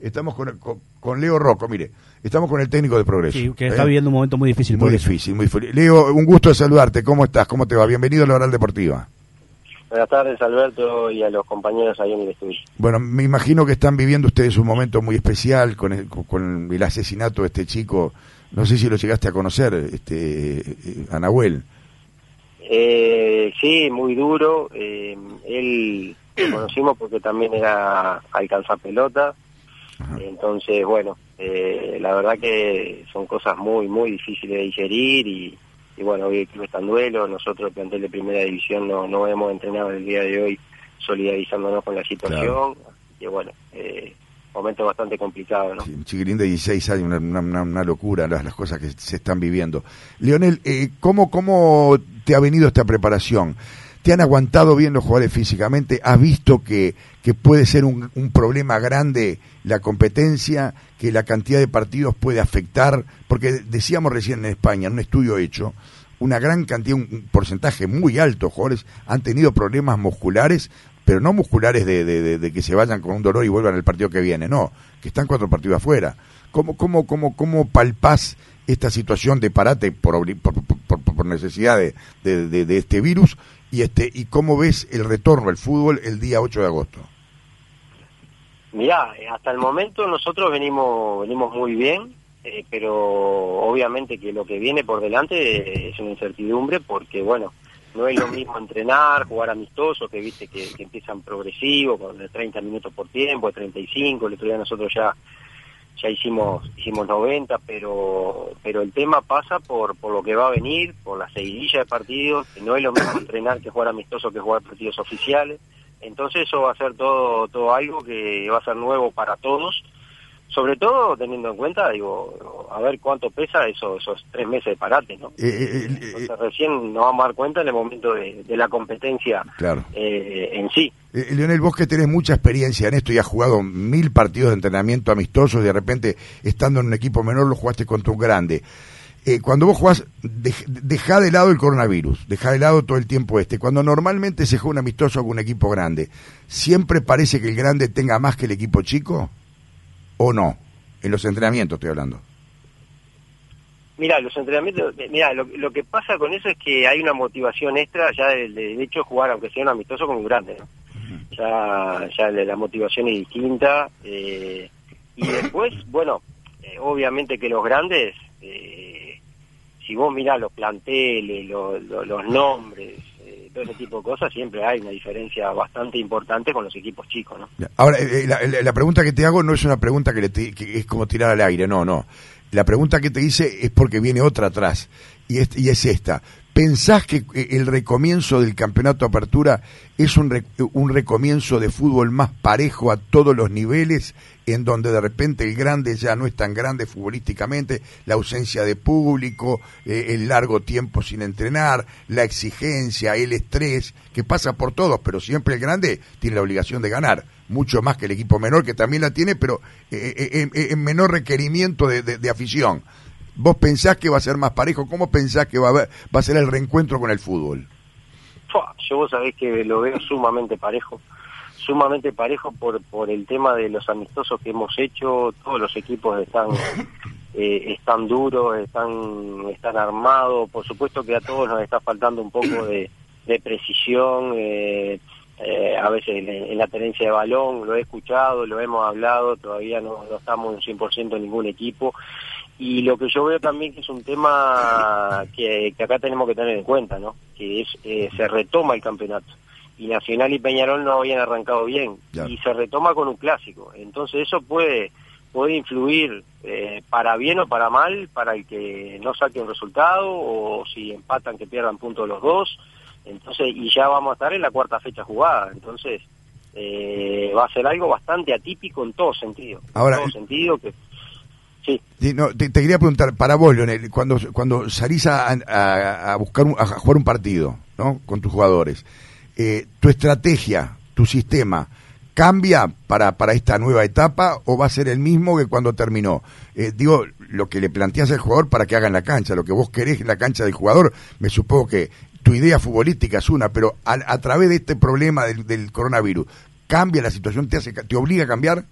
Estamos con, con, Leo Rocco, mire, estamos con el técnico de Progreso. Sí, que está ¿eh? viviendo un momento muy difícil. Muy difícil, muy difícil. Leo, un gusto de saludarte. ¿Cómo estás? ¿Cómo te va? Bienvenido a la Oral Deportiva. Buenas tardes, Alberto, y a los compañeros ahí en el estudio. Bueno, me imagino que están viviendo ustedes un momento muy especial con el, con el asesinato de este chico. No sé si lo llegaste a conocer, este, eh, a Nahuel. Eh, sí, muy duro. Eh, él lo conocimos porque también era alcanzar pelota. Entonces, bueno, eh, la verdad que son cosas muy, muy difíciles de digerir y, y bueno, hoy el club está en duelo, nosotros el plantel de primera división no, no hemos entrenado el día de hoy solidarizándonos con la situación, y bueno, eh, momento bastante complicado, ¿no? un chiquirín de 16 años, una, una, locura las, las, cosas que se están viviendo. Leonel, eh, ¿cómo, ¿cómo te ha venido esta preparación? ¿Te han aguantado bien los jugadores físicamente? ¿Has visto que, que puede ser un, problema grande la competencia, que la cantidad de partidos puede afectar? Porque decíamos recién en España, en un estudio hecho, una gran cantidad, un porcentaje muy alto de jugadores han tenido problemas musculares, pero no musculares de, que se vayan con un dolor y vuelvan al partido que viene, no, que están cuatro partidos afuera. ¿Cómo, cómo, cómo, cómo palpás esta situación de parate por, por, necesidad de, este virus y este y cómo ves el retorno al fútbol el día 8 de agosto. Mirá, hasta el momento nosotros venimos venimos muy bien, eh, pero obviamente que lo que viene por delante es una incertidumbre porque bueno, no es lo mismo entrenar, jugar amistoso, que viste que, que empiezan progresivo, con 30 minutos por tiempo, 35, el otro día nosotros ya ya hicimos hicimos 90, pero pero el tema pasa por por lo que va a venir, por la seguidilla de partidos, que no es lo mismo entrenar que jugar amistoso que jugar partidos oficiales. Entonces eso va a ser todo todo algo que va a ser nuevo para todos sobre todo teniendo en cuenta, digo, a ver cuánto pesa eso, esos tres meses de parate, ¿no? Eh, eh, eh, Entonces recién nos vamos a dar cuenta en el momento de, la competencia claro. en sí. Leonel, vos que tenés mucha experiencia en esto y has jugado mil partidos de entrenamiento amistosos y de repente estando en un equipo menor lo jugaste contra un grande. cuando vos jugás, deja de lado el coronavirus, deja de lado todo el tiempo este. Cuando normalmente se juega un amistoso con un equipo grande, ¿siempre parece que el grande tenga más que el equipo chico? O no? En los entrenamientos estoy hablando. Mira, los entrenamientos, mira, lo, que pasa con eso es que hay una motivación extra ya del de hecho jugar, aunque sea un amistoso, con un grande, ¿no? Ya, ya la motivación es distinta. Eh, y después, bueno, eh, obviamente que los grandes, eh, si vos mirás los planteles, los nombres, todo ese tipo de cosas, siempre hay una diferencia bastante importante con los equipos chicos, ¿no? Ahora, eh, eh, la, pregunta que te hago no es una pregunta que, es como tirar al aire, no, no. La pregunta que te hice es porque viene otra atrás, y y es esta. ¿Pensás que eh, el recomienzo del campeonato apertura es un, un recomienzo de fútbol más parejo a todos los niveles, en donde de repente el grande ya no es tan grande futbolísticamente, la ausencia de público, eh, el largo tiempo sin entrenar, la exigencia, el estrés, que pasa por todos, pero siempre el grande tiene la obligación de ganar, mucho más que el equipo menor, que también la tiene, pero eh, en menor requerimiento de afición. ¿Vos pensás que va a ser más parejo? ¿Cómo pensás que va a, va a ser el reencuentro con el fútbol? Yo vos sabés que lo veo sumamente parejo, sumamente parejo por, por el tema de los amistosos que hemos hecho, todos los equipos están eh, están duros, están están armados, por supuesto que a todos nos está faltando un poco de, precisión, eh, eh, a veces en, la tenencia de balón, lo he escuchado, lo hemos hablado, todavía no, no estamos un 100% en ningún equipo y lo que yo veo también que es un tema que, acá tenemos que tener en cuenta, ¿no? Que es eh, se retoma el campeonato y Nacional y Peñarol no habían arrancado bien y se retoma con un clásico. Entonces eso puede puede influir eh, para bien o para mal para el que no saque un resultado o si empatan que pierdan puntos los dos. Entonces y ya vamos a estar en la cuarta fecha jugada. Entonces eh, va a ser algo bastante atípico en todo sentido. Ahora, en todo sentido que Sí. no, te, quería preguntar, para vos, Leonel, cuando, cuando salís a, buscar a jugar un partido ¿no? con tus jugadores, eh, ¿tu estrategia, tu sistema, cambia para, para esta nueva etapa o va a ser el mismo que cuando terminó? Eh, digo, lo que le planteas al jugador para que haga en la cancha, lo que vos querés en la cancha del jugador, me supongo que tu idea futbolística es una, pero a, a través de este problema del, del coronavirus, ¿cambia la situación? ¿Te, hace, ¿Te obliga a cambiar?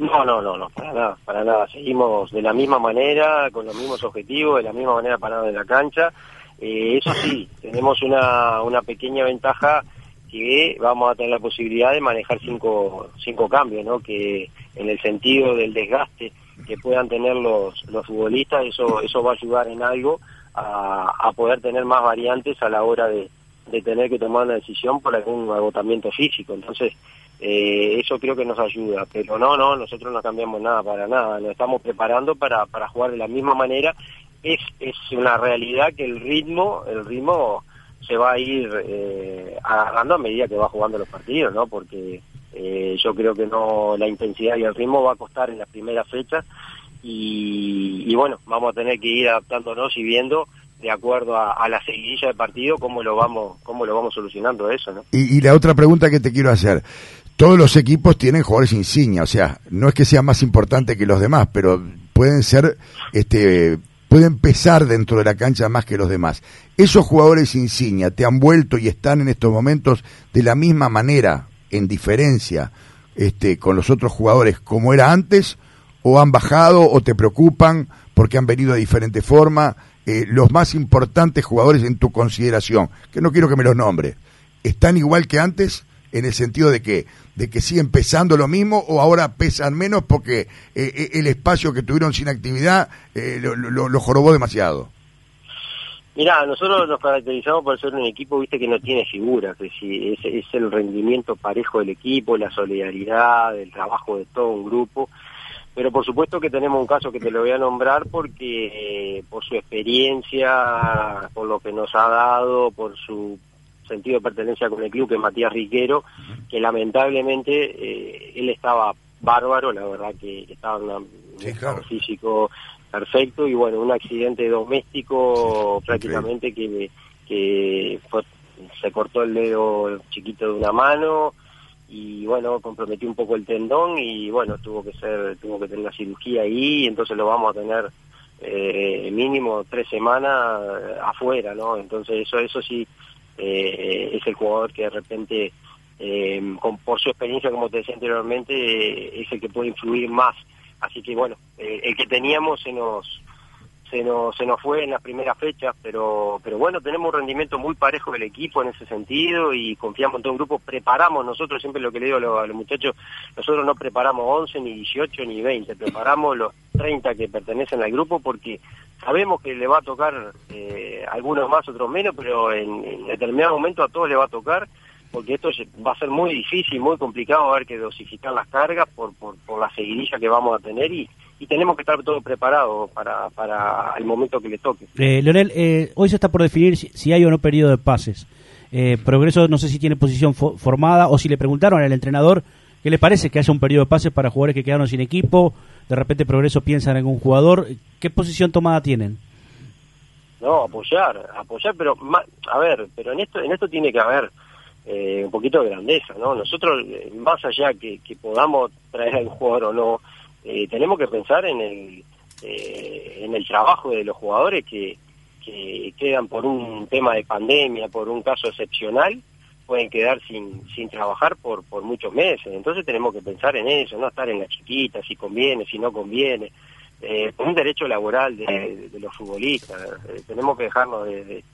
No, no, no, no, para nada, para nada. Seguimos de la misma manera, con los mismos objetivos, de la misma manera parados en la cancha. Eh, eso sí, tenemos una, una pequeña ventaja que vamos a tener la posibilidad de manejar cinco, cinco cambios, ¿no? Que en el sentido del desgaste que puedan tener los, los futbolistas, eso, eso va a ayudar en algo a, a poder tener más variantes a la hora de, de tener que tomar una decisión por algún agotamiento físico. Entonces, eh, eso creo que nos ayuda. Pero no, no, nosotros no cambiamos nada para nada. Nos estamos preparando para, para jugar de la misma manera. Es, es una realidad que el ritmo, el ritmo se va a ir eh, agarrando a medida que va jugando los partidos, ¿no? Porque eh, yo creo que no la intensidad y el ritmo va a costar en las primeras fechas y, y bueno, vamos a tener que ir adaptándonos y viendo de acuerdo a, la seguidilla de partido cómo lo vamos cómo lo vamos solucionando eso, ¿no? Y, y la otra pregunta que te quiero hacer, todos los equipos tienen jugadores insignia, o sea, no es que sea más importante que los demás, pero pueden ser este pueden pesar dentro de la cancha más que los demás. Esos jugadores insignia te han vuelto y están en estos momentos de la misma manera, en diferencia, este, con los otros jugadores como era antes, o han bajado o te preocupan porque han venido de diferente forma. Eh, los más importantes jugadores en tu consideración, que no quiero que me los nombre, ¿están igual que antes? en el sentido de que de que siguen pesando lo mismo o ahora pesan menos porque eh, eh, el espacio que tuvieron sin actividad eh, lo, lo, jorobó demasiado. Mira, nosotros nos caracterizamos por ser un equipo, viste, que no tiene figuras, es, es, el rendimiento parejo del equipo, la solidaridad, el trabajo de todo un grupo, pero por supuesto que tenemos un caso que te lo voy a nombrar porque por su experiencia, por lo que nos ha dado, por su sentido de pertenencia con el club, que es Matías Riquero, que lamentablemente eh, él estaba bárbaro, la verdad que estaba en un físico perfecto y bueno, un accidente doméstico prácticamente que, que se cortó el dedo chiquito de una mano y bueno, comprometió un poco el tendón y bueno, tuvo que ser, tuvo que tener la cirugía ahí, entonces lo vamos a tener eh, mínimo tres semanas afuera, ¿no? Entonces eso, eso sí eh, es el jugador que de repente, eh, con, por su experiencia, como te decía anteriormente, eh, es el que puede influir más. Así que bueno, el que teníamos se nos se nos, se nos fue en las primeras fechas, pero, pero bueno, tenemos un rendimiento muy parejo del equipo en ese sentido y confiamos en todo el grupo. Preparamos nosotros, siempre lo que le digo a los, muchachos, nosotros no preparamos 11, ni 18, ni 20, preparamos los 30 que pertenecen al grupo porque sabemos que le va a tocar eh, algunos más, otros menos, pero en, determinado momento a todos le va a tocar porque esto va a ser muy difícil, muy complicado, haber que dosificar las cargas por, por, por la seguidilla que vamos a tener y, y tenemos que estar todo preparado para, para el momento que le toque. Eh, Leonel, eh, hoy se está por definir si, hay o no periodo de pases. Eh, Progreso no sé si tiene posición formada o si le preguntaron al entrenador qué le parece que haya un periodo de pases para jugadores que quedaron sin equipo, de repente Progreso piensa en algún jugador, ¿qué posición tomada tienen? No, apoyar, apoyar, pero a ver, pero en esto en esto tiene que haber eh, un poquito de grandeza, ¿no? Nosotros, más allá que, que podamos traer a un jugador o no, eh, tenemos que pensar en el, eh, en el trabajo de los jugadores que, que quedan por un tema de pandemia, por un caso excepcional, pueden quedar sin, sin trabajar por, por muchos meses. Entonces tenemos que pensar en eso, no estar en la chiquita, si conviene, si no conviene. Eh, un derecho laboral de, los futbolistas. Eh, tenemos que dejarnos de, de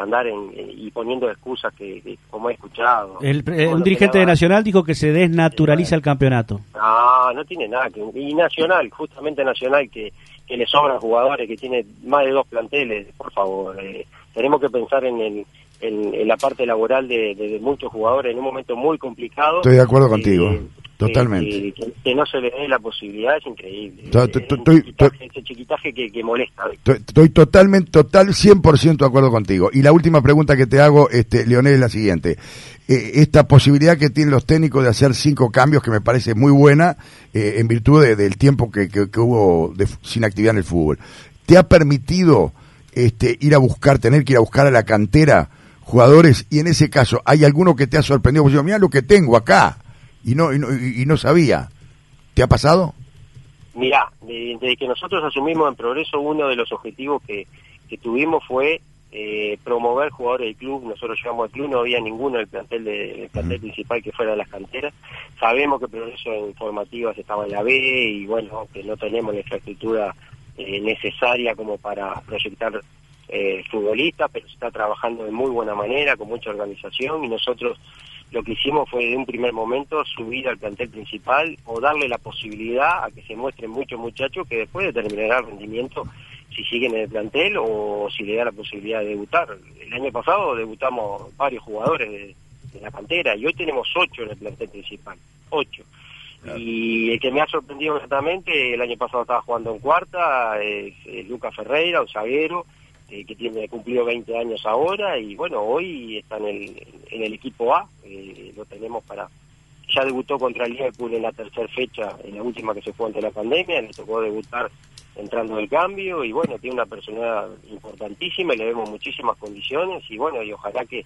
andar en, y poniendo excusas que, como he escuchado. El, un dirigente de Nacional dijo que se desnaturaliza el campeonato. No, no tiene nada que y Nacional, justamente Nacional que, que le sobran jugadores, que tiene más de dos planteles, por favor, eh, tenemos que pensar en el en, la parte laboral de, muchos jugadores en un momento muy complicado. Estoy de acuerdo contigo. Eh, Totalmente. Que, no se le dé la posibilidad es increíble. ese chiquitaje que, molesta. Estoy totalmente, total, 100% de acuerdo contigo. Y la última pregunta que te hago, este, Leonel, es la siguiente. Eh, esta posibilidad que tienen los técnicos de hacer cinco cambios, que me parece muy buena, eh, en virtud del tiempo que, hubo sin actividad en el fútbol, ¿te ha permitido este, ir a buscar, tener que ir a buscar a la cantera jugadores? Y en ese caso, ¿hay alguno que te ha sorprendido? Pues yo, mira lo que tengo acá y no, y no, sabía. ¿Te ha pasado? Mirá, desde que nosotros asumimos en Progreso, uno de los objetivos que, que tuvimos fue eh, promover jugadores del club. Nosotros llegamos al club, no había ninguno del plantel, de, plantel principal que fuera de las canteras. Sabemos que Progreso Informativas estaba en la B y bueno, que no tenemos la infraestructura eh, necesaria como para proyectar eh, futbolistas, pero se está trabajando de muy buena manera, con mucha organización y nosotros lo que hicimos fue de un primer momento subir al plantel principal o darle la posibilidad a que se muestren muchos muchachos que después determinará el rendimiento si siguen en el plantel o si le da la posibilidad de debutar. El año pasado debutamos varios jugadores de, la cantera y hoy tenemos ocho en el plantel principal, ocho. Y el que me ha sorprendido exactamente, el año pasado estaba jugando en cuarta, es, Lucas Ferreira, un zaguero, que tiene cumplido 20 años ahora y bueno, hoy está en el, en el equipo A, eh, lo tenemos para... Ya debutó contra el Liverpool en la tercera fecha, en la última que se fue ante la pandemia, le tocó debutar entrando del cambio y bueno, tiene una personalidad importantísima y le vemos muchísimas condiciones y bueno, y ojalá que,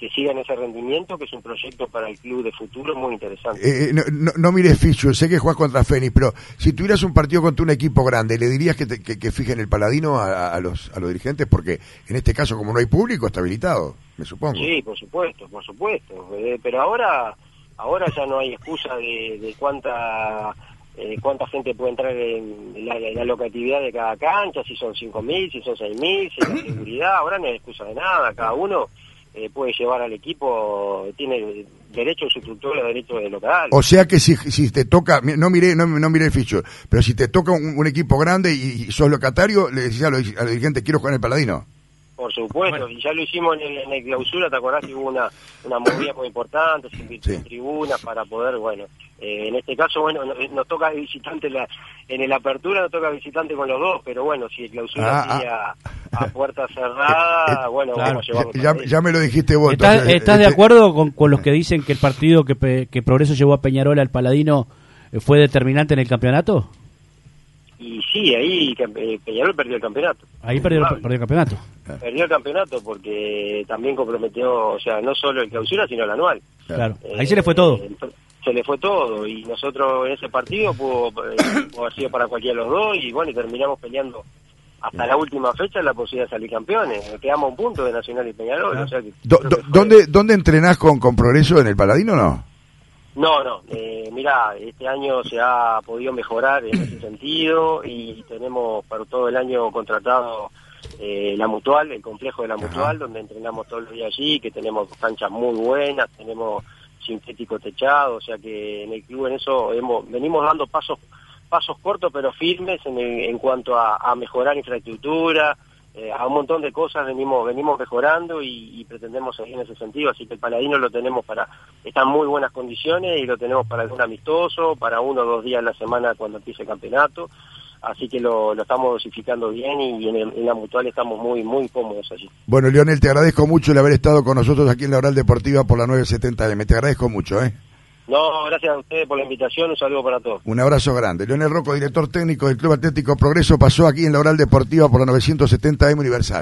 que sigan ese rendimiento, que es un proyecto para el club de futuro muy interesante. Eh, eh, no, no, mires Fichu, sé que juegas contra Fénix, pero si tuvieras un partido contra un equipo grande, ¿le dirías que, que, fijen el paladino a, los, a los dirigentes? Porque en este caso, como no hay público, está habilitado, me supongo. Sí, por supuesto, por supuesto. Eh, pero ahora, ahora ya no hay excusa de, de cuánta eh, cuánta gente puede entrar en la, la, locatividad de cada cancha, si son 5.000, si son 6.000, si la seguridad, ahora no hay excusa de nada, cada uno eh, puede llevar al equipo, tiene derecho de su estructura, derecho de local. O sea que si, si te toca, no miré, no, no miré el ficho, pero si te toca un, equipo grande y, sos locatario, le decís a los, a dirigentes, quiero jugar en el Paladino. Por supuesto, y ya lo hicimos en el, en clausura, ¿te acordás que hubo una, una movida muy importante, se invirtió en tribunas para poder, bueno, eh, en este caso, bueno, nos, toca visitante la, en el apertura, nos toca visitante con los dos, pero bueno, si el clausura ah, ah. a, puerta cerrada, bueno, vamos a ya, ya, me lo dijiste vos. ¿Estás, de este acuerdo con, con, los que dicen que el partido que, que Progreso llevó a Peñarol al Paladino eh, fue determinante en el campeonato? Y sí, ahí eh, Peñarol perdió el campeonato. Ahí perdió, perdió, el campeonato. Perdió el campeonato porque también comprometió, o sea, no solo el clausura, sino el anual. Claro, ahí se le fue todo. Eh, se le fue todo y nosotros en ese partido pudo, eh, haber sido para cualquiera de los dos y bueno, y terminamos peleando hasta la última fecha la posibilidad de salir campeones. Quedamos un punto de Nacional y Peñarol. O sea ¿Dónde, ¿Dónde entrenás con, con Progreso? ¿En el Paladino o no? No, no. Eh, mira, este año se ha podido mejorar en ese sentido y tenemos para todo el año contratado eh, la Mutual, el complejo de la Mutual, donde entrenamos todos los días allí, que tenemos canchas muy buenas, tenemos sintético techado, o sea que en el club en eso hemos, venimos dando pasos pasos cortos pero firmes en, en cuanto a mejorar infraestructura, eh, a un montón de cosas venimos venimos mejorando y, pretendemos seguir en ese sentido, así que el Paladino lo tenemos para, está en muy buenas condiciones y lo tenemos para algún amistoso, para uno o dos días a la semana cuando empiece el campeonato, así que lo, estamos dosificando bien y, en, la mutual estamos muy muy cómodos allí. Bueno, Lionel, te agradezco mucho el haber estado con nosotros aquí en la Oral Deportiva por la 970M, te agradezco mucho, ¿eh? No, gracias a ustedes por la invitación, un saludo para todos. Un abrazo grande. Leonel Rocco, director técnico del Club Atlético Progreso, pasó aquí en la Oral Deportiva por la 970M Universal.